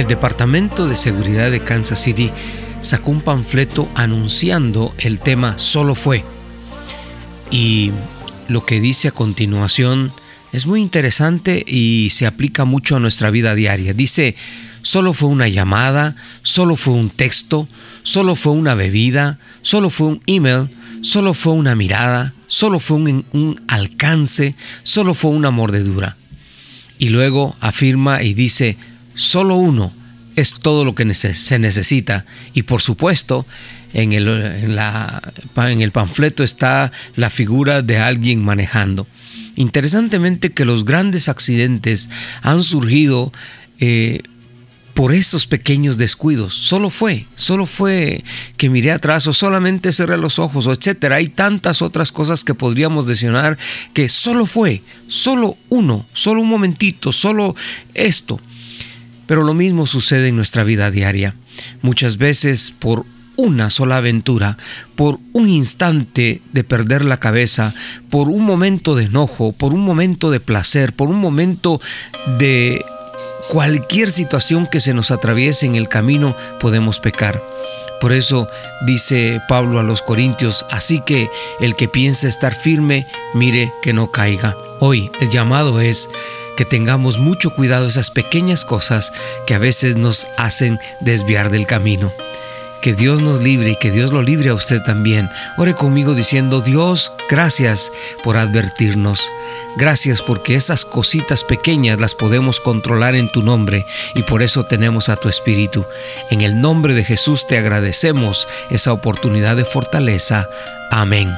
El Departamento de Seguridad de Kansas City sacó un panfleto anunciando el tema Solo fue. Y lo que dice a continuación es muy interesante y se aplica mucho a nuestra vida diaria. Dice, solo fue una llamada, solo fue un texto, solo fue una bebida, solo fue un email, solo fue una mirada, solo fue un, alcance, solo fue una mordedura. Y luego afirma y dice, solo uno es todo lo que se necesita. Y por supuesto, en el, en el panfleto está la figura de alguien manejando. Interesantemente que los grandes accidentes han surgido eh, por esos pequeños descuidos. Solo fue, solo fue que miré atrás o solamente cerré los ojos etcétera. Hay tantas otras cosas que podríamos mencionar que solo fue, solo uno, solo un momentito, solo esto. Pero lo mismo sucede en nuestra vida diaria. Muchas veces por una sola aventura, por un instante de perder la cabeza, por un momento de enojo, por un momento de placer, por un momento de cualquier situación que se nos atraviese en el camino, podemos pecar. Por eso dice Pablo a los Corintios, así que el que piensa estar firme, mire que no caiga. Hoy el llamado es que tengamos mucho cuidado esas pequeñas cosas que a veces nos hacen desviar del camino. Que Dios nos libre y que Dios lo libre a usted también. Ore conmigo diciendo, Dios, gracias por advertirnos. Gracias porque esas cositas pequeñas las podemos controlar en tu nombre y por eso tenemos a tu Espíritu. En el nombre de Jesús te agradecemos esa oportunidad de fortaleza. Amén.